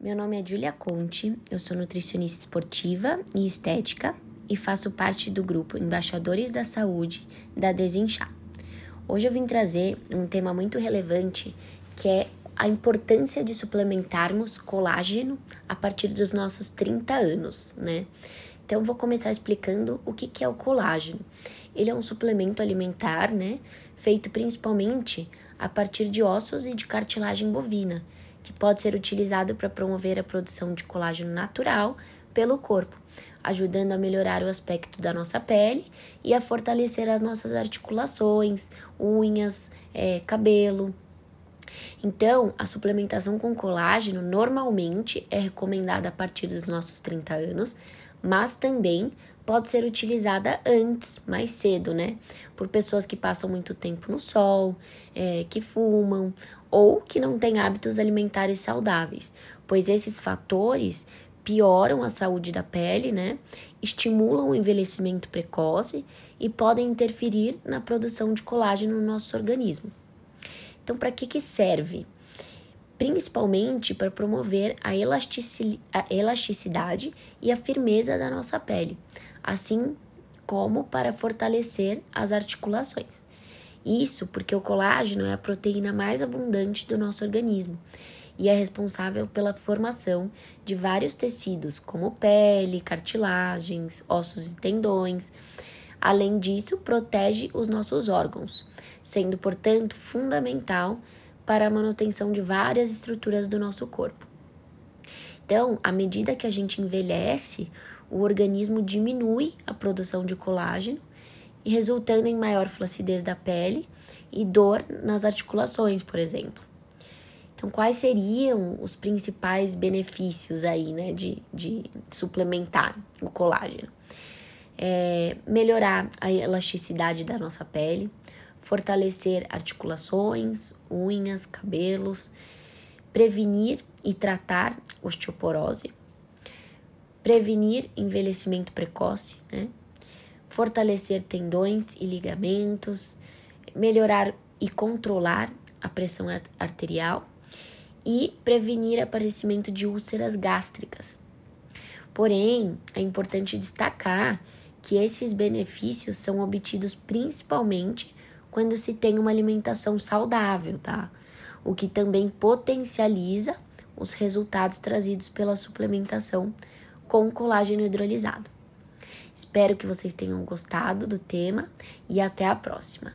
Meu nome é Julia Conte, eu sou nutricionista esportiva e estética e faço parte do grupo Embaixadores da Saúde da Desinchar. Hoje eu vim trazer um tema muito relevante que é a importância de suplementarmos colágeno a partir dos nossos 30 anos, né? Então vou começar explicando o que, que é o colágeno. Ele é um suplemento alimentar, né? Feito principalmente a partir de ossos e de cartilagem bovina que pode ser utilizado para promover a produção de colágeno natural pelo corpo, ajudando a melhorar o aspecto da nossa pele e a fortalecer as nossas articulações, unhas, é, cabelo. Então, a suplementação com colágeno normalmente é recomendada a partir dos nossos 30 anos, mas também pode ser utilizada antes, mais cedo, né? Por pessoas que passam muito tempo no sol, é, que fumam ou que não têm hábitos alimentares saudáveis, pois esses fatores pioram a saúde da pele, né? Estimulam o envelhecimento precoce e podem interferir na produção de colágeno no nosso organismo. Então, para que, que serve? Principalmente para promover a, elasticidade e a firmeza da nossa pele, assim como para fortalecer as articulações. Isso porque o colágeno é a proteína mais abundante do nosso organismo e é responsável pela formação de vários tecidos, como pele, cartilagens, ossos e tendões. Além disso, protege os nossos órgãos, sendo, portanto, fundamental para a manutenção de várias estruturas do nosso corpo. Então, à medida que a gente envelhece, o organismo diminui a produção de colágeno resultando em maior flacidez da pele e dor nas articulações, por exemplo. Então, quais seriam os principais benefícios aí, né, de, de suplementar o colágeno? É melhorar a elasticidade da nossa pele, fortalecer articulações, unhas, cabelos, prevenir e tratar osteoporose, prevenir envelhecimento precoce, né? fortalecer tendões e ligamentos, melhorar e controlar a pressão arterial e prevenir aparecimento de úlceras gástricas. Porém, é importante destacar que esses benefícios são obtidos principalmente quando se tem uma alimentação saudável, tá? O que também potencializa os resultados trazidos pela suplementação com colágeno hidrolisado. Espero que vocês tenham gostado do tema e até a próxima.